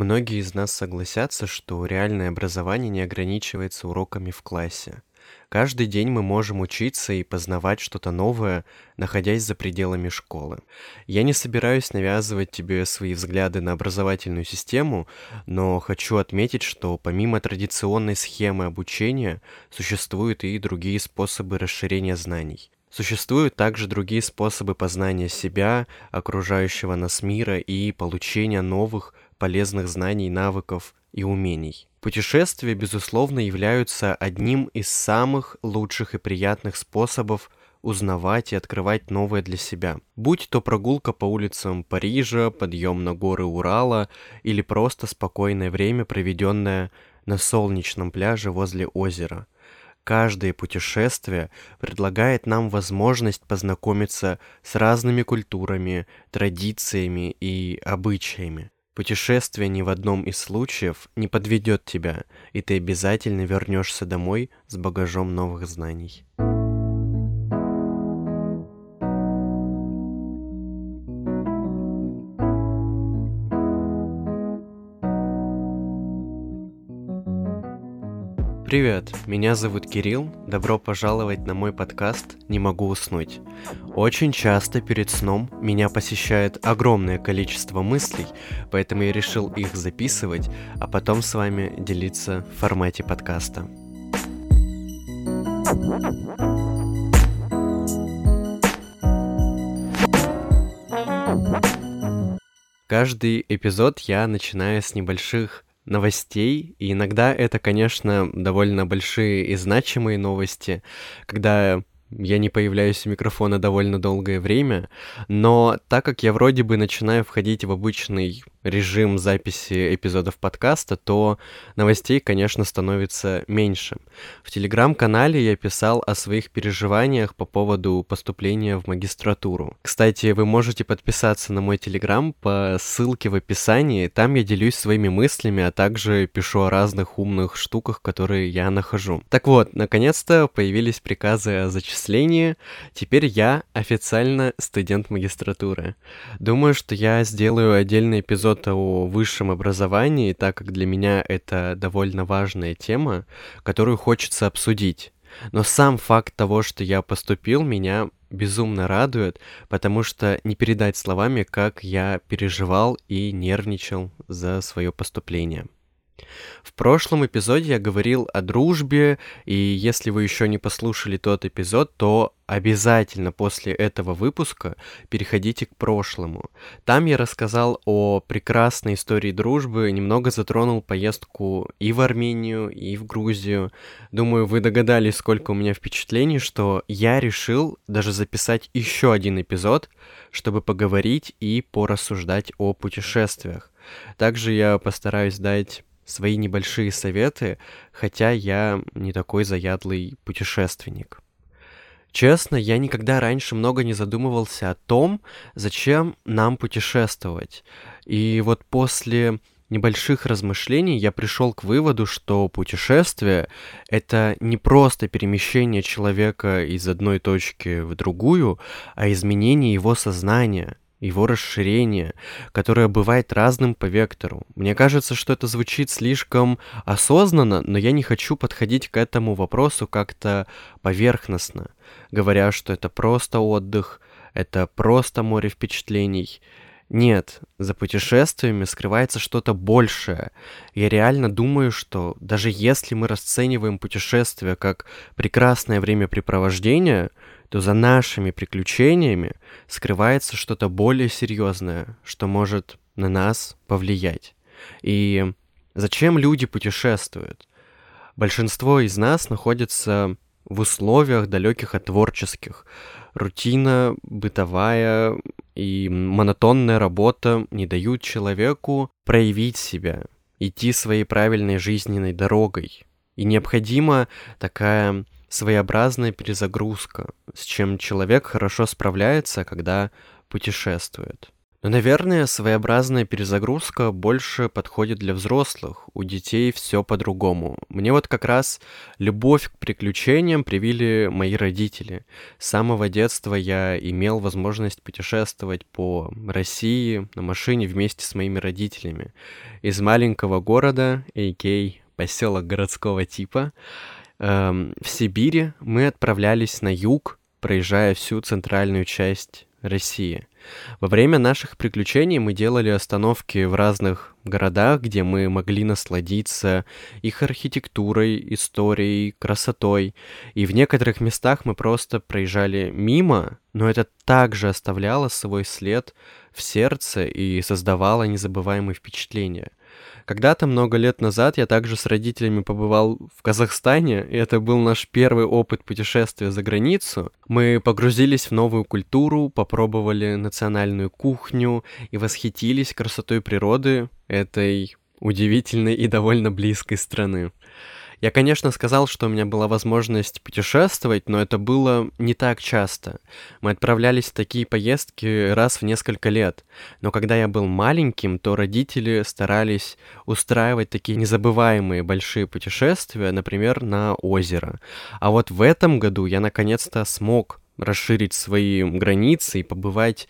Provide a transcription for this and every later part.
Многие из нас согласятся, что реальное образование не ограничивается уроками в классе. Каждый день мы можем учиться и познавать что-то новое, находясь за пределами школы. Я не собираюсь навязывать тебе свои взгляды на образовательную систему, но хочу отметить, что помимо традиционной схемы обучения, существуют и другие способы расширения знаний. Существуют также другие способы познания себя, окружающего нас мира и получения новых, полезных знаний, навыков и умений. Путешествия, безусловно, являются одним из самых лучших и приятных способов узнавать и открывать новое для себя. Будь то прогулка по улицам Парижа, подъем на горы Урала или просто спокойное время, проведенное на солнечном пляже возле озера. Каждое путешествие предлагает нам возможность познакомиться с разными культурами, традициями и обычаями. Путешествие ни в одном из случаев не подведет тебя, и ты обязательно вернешься домой с багажом новых знаний. Привет, меня зовут Кирилл, добро пожаловать на мой подкаст «Не могу уснуть». Очень часто перед сном меня посещает огромное количество мыслей, поэтому я решил их записывать, а потом с вами делиться в формате подкаста. Каждый эпизод я начинаю с небольших новостей, и иногда это, конечно, довольно большие и значимые новости, когда я не появляюсь у микрофона довольно долгое время, но так как я вроде бы начинаю входить в обычный режим записи эпизодов подкаста, то новостей, конечно, становится меньше. В телеграм-канале я писал о своих переживаниях по поводу поступления в магистратуру. Кстати, вы можете подписаться на мой телеграм по ссылке в описании. Там я делюсь своими мыслями, а также пишу о разных умных штуках, которые я нахожу. Так вот, наконец-то появились приказы о зачислении. Теперь я официально студент магистратуры. Думаю, что я сделаю отдельный эпизод эпизод о высшем образовании, так как для меня это довольно важная тема, которую хочется обсудить. Но сам факт того, что я поступил, меня безумно радует, потому что не передать словами, как я переживал и нервничал за свое поступление. В прошлом эпизоде я говорил о дружбе, и если вы еще не послушали тот эпизод, то обязательно после этого выпуска переходите к прошлому. Там я рассказал о прекрасной истории дружбы, немного затронул поездку и в Армению, и в Грузию. Думаю, вы догадались, сколько у меня впечатлений, что я решил даже записать еще один эпизод, чтобы поговорить и порассуждать о путешествиях. Также я постараюсь дать свои небольшие советы, хотя я не такой заядлый путешественник. Честно, я никогда раньше много не задумывался о том, зачем нам путешествовать. И вот после небольших размышлений я пришел к выводу, что путешествие — это не просто перемещение человека из одной точки в другую, а изменение его сознания — его расширение, которое бывает разным по вектору. Мне кажется, что это звучит слишком осознанно, но я не хочу подходить к этому вопросу как-то поверхностно, говоря, что это просто отдых, это просто море впечатлений. Нет, за путешествиями скрывается что-то большее. Я реально думаю, что даже если мы расцениваем путешествие как прекрасное времяпрепровождение, то за нашими приключениями скрывается что-то более серьезное, что может на нас повлиять. И зачем люди путешествуют? Большинство из нас находится в условиях далеких от творческих. Рутина, бытовая и монотонная работа не дают человеку проявить себя, идти своей правильной жизненной дорогой. И необходима такая своеобразная перезагрузка, с чем человек хорошо справляется, когда путешествует. Но, наверное, своеобразная перезагрузка больше подходит для взрослых. У детей все по-другому. Мне вот как раз любовь к приключениям привили мои родители. С самого детства я имел возможность путешествовать по России на машине вместе с моими родителями. Из маленького города, а.к.а. поселок городского типа, эм, в Сибири мы отправлялись на юг, проезжая всю центральную часть России. Во время наших приключений мы делали остановки в разных городах, где мы могли насладиться их архитектурой, историей, красотой. И в некоторых местах мы просто проезжали мимо, но это также оставляло свой след в сердце и создавало незабываемые впечатления. Когда-то много лет назад я также с родителями побывал в Казахстане, и это был наш первый опыт путешествия за границу. Мы погрузились в новую культуру, попробовали национальную кухню и восхитились красотой природы этой удивительной и довольно близкой страны. Я, конечно, сказал, что у меня была возможность путешествовать, но это было не так часто. Мы отправлялись в такие поездки раз в несколько лет. Но когда я был маленьким, то родители старались устраивать такие незабываемые большие путешествия, например, на озеро. А вот в этом году я наконец-то смог расширить свои границы и побывать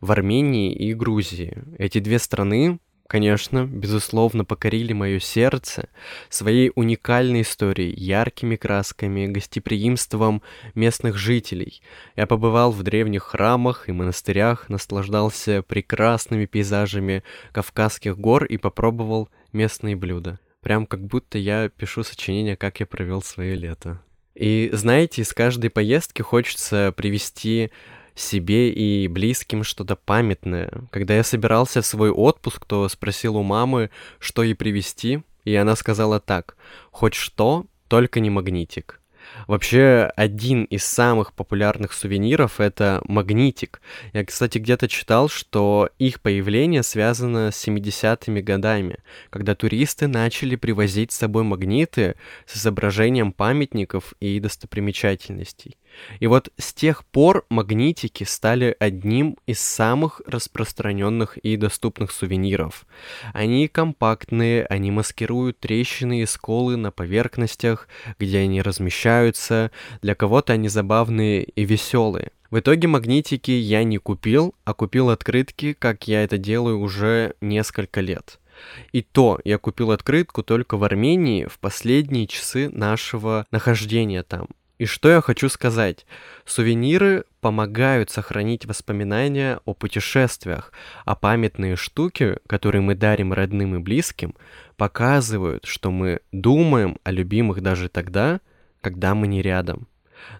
в Армении и Грузии. Эти две страны конечно, безусловно, покорили мое сердце своей уникальной историей, яркими красками, гостеприимством местных жителей. Я побывал в древних храмах и монастырях, наслаждался прекрасными пейзажами Кавказских гор и попробовал местные блюда. Прям как будто я пишу сочинение, как я провел свое лето. И знаете, из каждой поездки хочется привести себе и близким что-то памятное. Когда я собирался в свой отпуск, то спросил у мамы, что ей привезти, и она сказала так, хоть что, только не магнитик. Вообще, один из самых популярных сувениров — это магнитик. Я, кстати, где-то читал, что их появление связано с 70-ми годами, когда туристы начали привозить с собой магниты с изображением памятников и достопримечательностей. И вот с тех пор магнитики стали одним из самых распространенных и доступных сувениров. Они компактные, они маскируют трещины и сколы на поверхностях, где они размещаются, для кого-то они забавные и веселые. В итоге магнитики я не купил, а купил открытки, как я это делаю уже несколько лет. И то я купил открытку только в Армении в последние часы нашего нахождения там. И что я хочу сказать? Сувениры помогают сохранить воспоминания о путешествиях, а памятные штуки, которые мы дарим родным и близким, показывают, что мы думаем о любимых даже тогда, когда мы не рядом.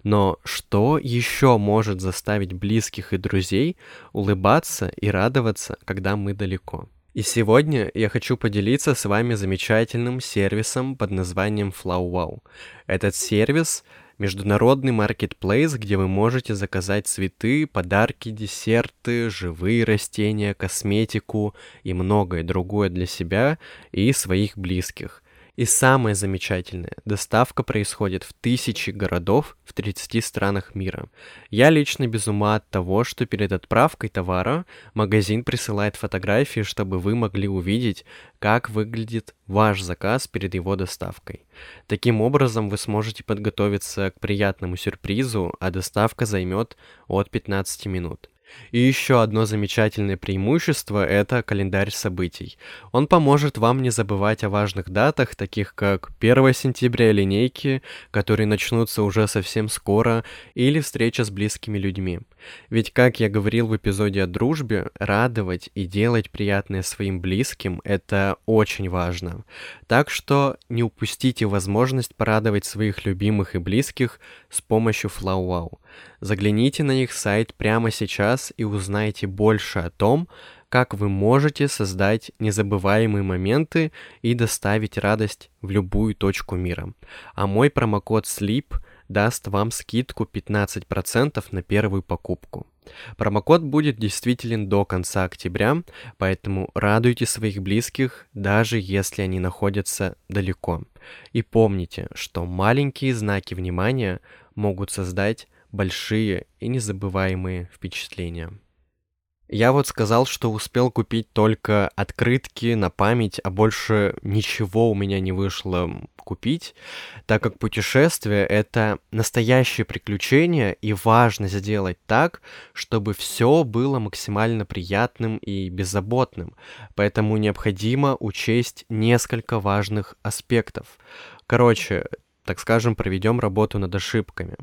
Но что еще может заставить близких и друзей улыбаться и радоваться, когда мы далеко? И сегодня я хочу поделиться с вами замечательным сервисом под названием FlowWow. Этот сервис международный маркетплейс, где вы можете заказать цветы, подарки, десерты, живые растения, косметику и многое другое для себя и своих близких. И самое замечательное, доставка происходит в тысячи городов в 30 странах мира. Я лично без ума от того, что перед отправкой товара магазин присылает фотографии, чтобы вы могли увидеть, как выглядит ваш заказ перед его доставкой. Таким образом, вы сможете подготовиться к приятному сюрпризу, а доставка займет от 15 минут. И еще одно замечательное преимущество – это календарь событий. Он поможет вам не забывать о важных датах, таких как 1 сентября линейки, которые начнутся уже совсем скоро, или встреча с близкими людьми. Ведь, как я говорил в эпизоде о дружбе, радовать и делать приятное своим близким – это очень важно. Так что не упустите возможность порадовать своих любимых и близких с помощью FlowWow. Загляните на их сайт прямо сейчас и узнайте больше о том, как вы можете создать незабываемые моменты и доставить радость в любую точку мира. А мой промокод SLEEP даст вам скидку 15% на первую покупку. Промокод будет действителен до конца октября, поэтому радуйте своих близких, даже если они находятся далеко. И помните, что маленькие знаки внимания могут создать большие и незабываемые впечатления. Я вот сказал, что успел купить только открытки на память, а больше ничего у меня не вышло купить, так как путешествие — это настоящее приключение, и важно сделать так, чтобы все было максимально приятным и беззаботным. Поэтому необходимо учесть несколько важных аспектов. Короче, так скажем, проведем работу над ошибками.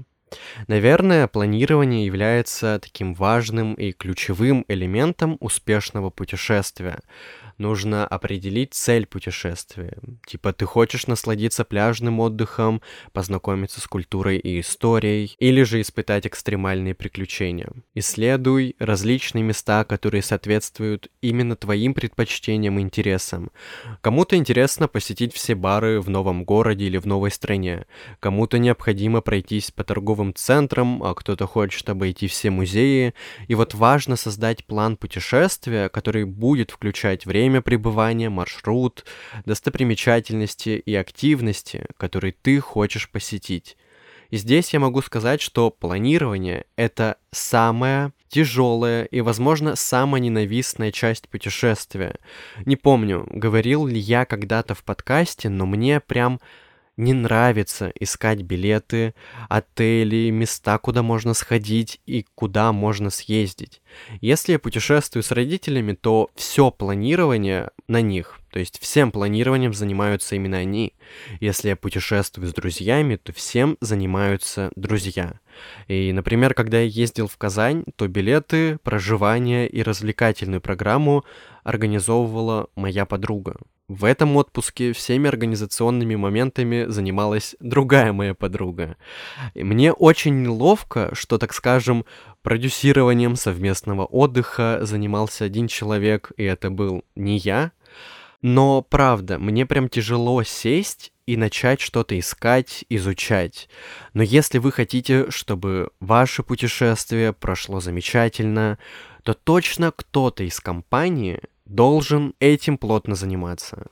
Наверное, планирование является таким важным и ключевым элементом успешного путешествия нужно определить цель путешествия. Типа, ты хочешь насладиться пляжным отдыхом, познакомиться с культурой и историей, или же испытать экстремальные приключения. Исследуй различные места, которые соответствуют именно твоим предпочтениям и интересам. Кому-то интересно посетить все бары в новом городе или в новой стране. Кому-то необходимо пройтись по торговым центрам, а кто-то хочет обойти все музеи. И вот важно создать план путешествия, который будет включать время, пребывания, маршрут, достопримечательности и активности, которые ты хочешь посетить. И здесь я могу сказать, что планирование — это самая тяжелая и, возможно, самая ненавистная часть путешествия. Не помню, говорил ли я когда-то в подкасте, но мне прям не нравится искать билеты, отели, места, куда можно сходить и куда можно съездить. Если я путешествую с родителями, то все планирование на них, то есть всем планированием занимаются именно они. Если я путешествую с друзьями, то всем занимаются друзья. И, например, когда я ездил в Казань, то билеты, проживание и развлекательную программу организовывала моя подруга. В этом отпуске всеми организационными моментами занималась другая моя подруга. И мне очень неловко, что, так скажем, продюсированием совместного отдыха занимался один человек, и это был не я. Но правда, мне прям тяжело сесть и начать что-то искать, изучать. Но если вы хотите, чтобы ваше путешествие прошло замечательно, то точно кто-то из компании должен этим плотно заниматься.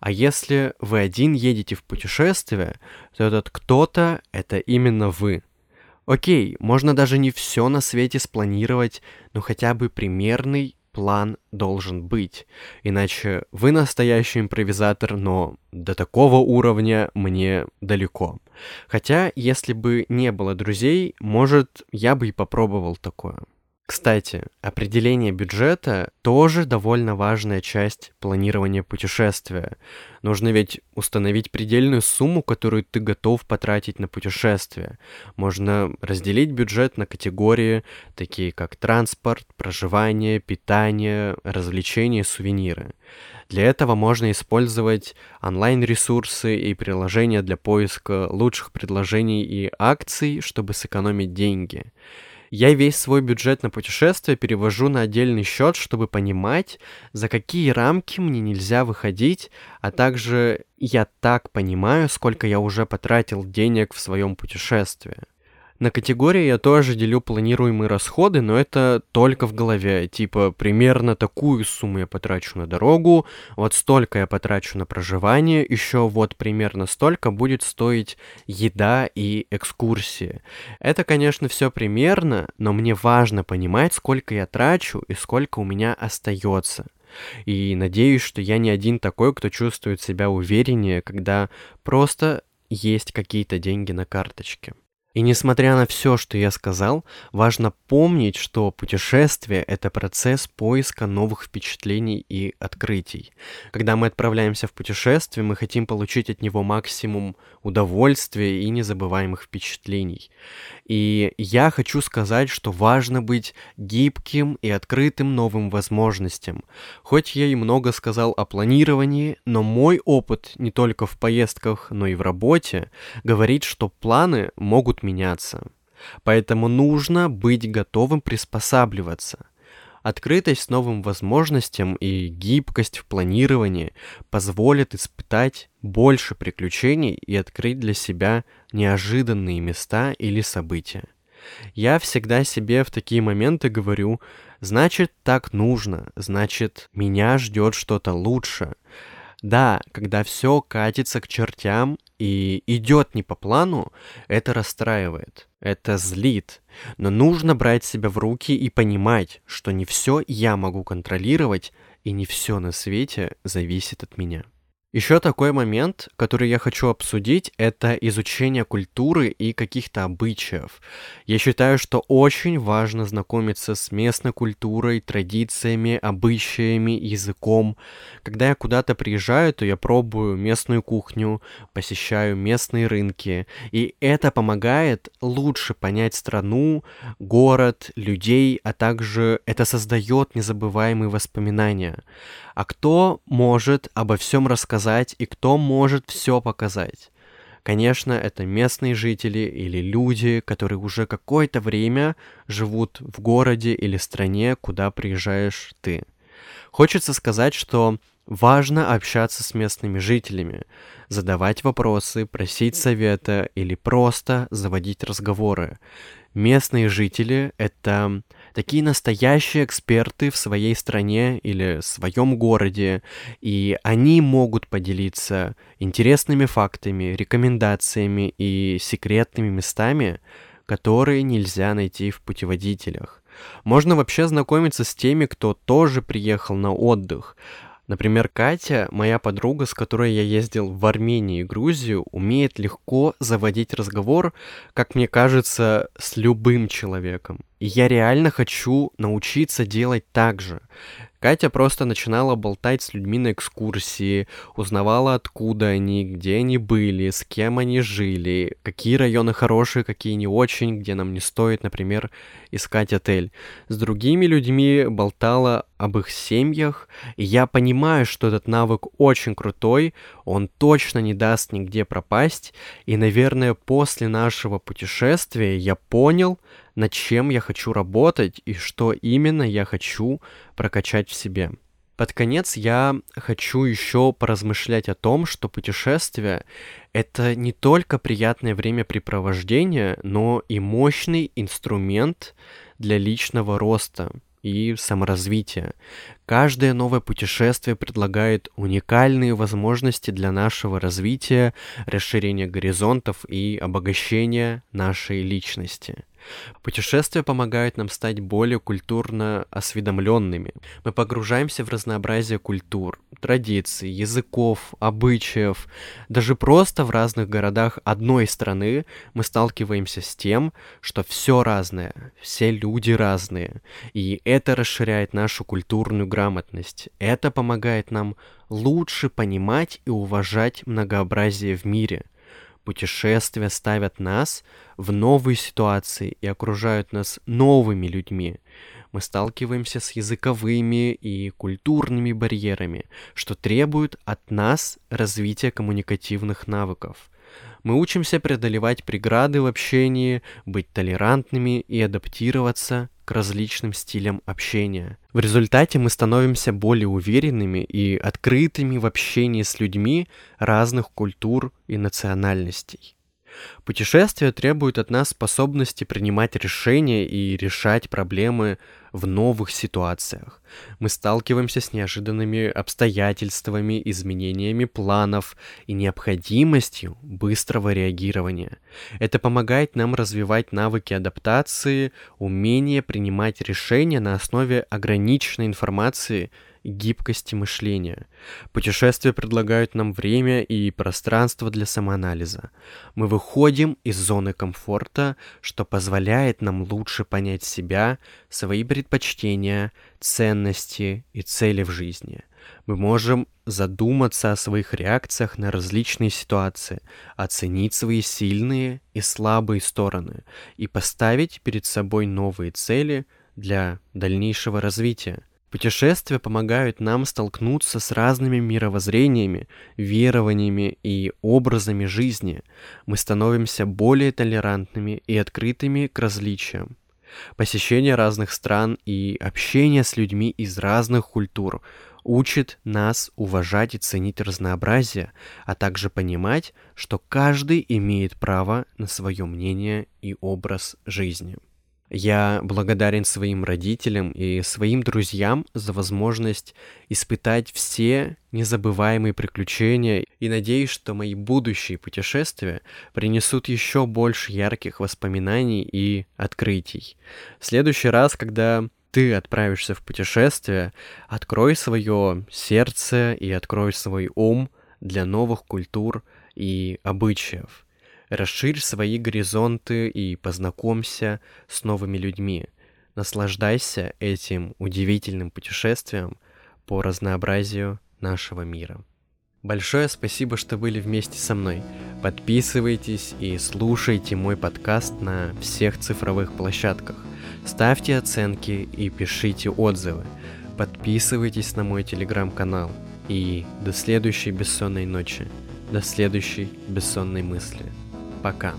А если вы один едете в путешествие, то этот кто-то — это именно вы. Окей, можно даже не все на свете спланировать, но хотя бы примерный план должен быть. Иначе вы настоящий импровизатор, но до такого уровня мне далеко. Хотя, если бы не было друзей, может, я бы и попробовал такое. Кстати, определение бюджета тоже довольно важная часть планирования путешествия. Нужно ведь установить предельную сумму, которую ты готов потратить на путешествие. Можно разделить бюджет на категории, такие как транспорт, проживание, питание, развлечения, сувениры. Для этого можно использовать онлайн-ресурсы и приложения для поиска лучших предложений и акций, чтобы сэкономить деньги. Я весь свой бюджет на путешествие перевожу на отдельный счет, чтобы понимать, за какие рамки мне нельзя выходить, а также я так понимаю, сколько я уже потратил денег в своем путешествии. На категории я тоже делю планируемые расходы, но это только в голове. Типа, примерно такую сумму я потрачу на дорогу, вот столько я потрачу на проживание, еще вот примерно столько будет стоить еда и экскурсии. Это, конечно, все примерно, но мне важно понимать, сколько я трачу и сколько у меня остается. И надеюсь, что я не один такой, кто чувствует себя увереннее, когда просто есть какие-то деньги на карточке. И несмотря на все, что я сказал, важно помнить, что путешествие — это процесс поиска новых впечатлений и открытий. Когда мы отправляемся в путешествие, мы хотим получить от него максимум удовольствия и незабываемых впечатлений. И я хочу сказать, что важно быть гибким и открытым новым возможностям. Хоть я и много сказал о планировании, но мой опыт не только в поездках, но и в работе говорит, что планы могут меняться. Поэтому нужно быть готовым приспосабливаться. Открытость новым возможностям и гибкость в планировании позволят испытать больше приключений и открыть для себя неожиданные места или события. Я всегда себе в такие моменты говорю, значит так нужно, значит меня ждет что-то лучше. Да, когда все катится к чертям, и идет не по плану, это расстраивает, это злит. Но нужно брать себя в руки и понимать, что не все я могу контролировать, и не все на свете зависит от меня. Еще такой момент, который я хочу обсудить, это изучение культуры и каких-то обычаев. Я считаю, что очень важно знакомиться с местной культурой, традициями, обычаями, языком. Когда я куда-то приезжаю, то я пробую местную кухню, посещаю местные рынки, и это помогает лучше понять страну, город, людей, а также это создает незабываемые воспоминания. А кто может обо всем рассказать и кто может все показать? Конечно, это местные жители или люди, которые уже какое-то время живут в городе или стране, куда приезжаешь ты. Хочется сказать, что важно общаться с местными жителями, задавать вопросы, просить совета или просто заводить разговоры. Местные жители — это такие настоящие эксперты в своей стране или своем городе, и они могут поделиться интересными фактами, рекомендациями и секретными местами, которые нельзя найти в путеводителях. Можно вообще знакомиться с теми, кто тоже приехал на отдых. Например, Катя, моя подруга, с которой я ездил в Армению и Грузию, умеет легко заводить разговор, как мне кажется, с любым человеком. Я реально хочу научиться делать так же. Катя просто начинала болтать с людьми на экскурсии, узнавала, откуда они, где они были, с кем они жили, какие районы хорошие, какие не очень, где нам не стоит, например, искать отель. С другими людьми болтала об их семьях, и я понимаю, что этот навык очень крутой, он точно не даст нигде пропасть, и, наверное, после нашего путешествия я понял, над чем я хочу работать и что именно я хочу прокачать в себе. Под конец я хочу еще поразмышлять о том, что путешествие — это не только приятное времяпрепровождение, но и мощный инструмент для личного роста и саморазвития. Каждое новое путешествие предлагает уникальные возможности для нашего развития, расширения горизонтов и обогащения нашей личности. Путешествия помогают нам стать более культурно осведомленными. Мы погружаемся в разнообразие культур, традиций, языков, обычаев. Даже просто в разных городах одной страны мы сталкиваемся с тем, что все разное, все люди разные. И это расширяет нашу культурную грамотность. Это помогает нам лучше понимать и уважать многообразие в мире – Путешествия ставят нас в новые ситуации и окружают нас новыми людьми. Мы сталкиваемся с языковыми и культурными барьерами, что требует от нас развития коммуникативных навыков. Мы учимся преодолевать преграды в общении, быть толерантными и адаптироваться к различным стилям общения. В результате мы становимся более уверенными и открытыми в общении с людьми разных культур и национальностей. Путешествия требуют от нас способности принимать решения и решать проблемы в новых ситуациях. Мы сталкиваемся с неожиданными обстоятельствами, изменениями планов и необходимостью быстрого реагирования. Это помогает нам развивать навыки адаптации, умение принимать решения на основе ограниченной информации гибкости мышления. Путешествия предлагают нам время и пространство для самоанализа. Мы выходим из зоны комфорта, что позволяет нам лучше понять себя, свои предпочтения, ценности и цели в жизни. Мы можем задуматься о своих реакциях на различные ситуации, оценить свои сильные и слабые стороны и поставить перед собой новые цели для дальнейшего развития. Путешествия помогают нам столкнуться с разными мировоззрениями, верованиями и образами жизни. Мы становимся более толерантными и открытыми к различиям. Посещение разных стран и общение с людьми из разных культур учит нас уважать и ценить разнообразие, а также понимать, что каждый имеет право на свое мнение и образ жизни. Я благодарен своим родителям и своим друзьям за возможность испытать все незабываемые приключения и надеюсь, что мои будущие путешествия принесут еще больше ярких воспоминаний и открытий. В следующий раз, когда ты отправишься в путешествие, открой свое сердце и открой свой ум для новых культур и обычаев. Расширь свои горизонты и познакомься с новыми людьми. Наслаждайся этим удивительным путешествием по разнообразию нашего мира. Большое спасибо, что были вместе со мной. Подписывайтесь и слушайте мой подкаст на всех цифровых площадках. Ставьте оценки и пишите отзывы. Подписывайтесь на мой телеграм-канал. И до следующей бессонной ночи. До следующей бессонной мысли. Пока.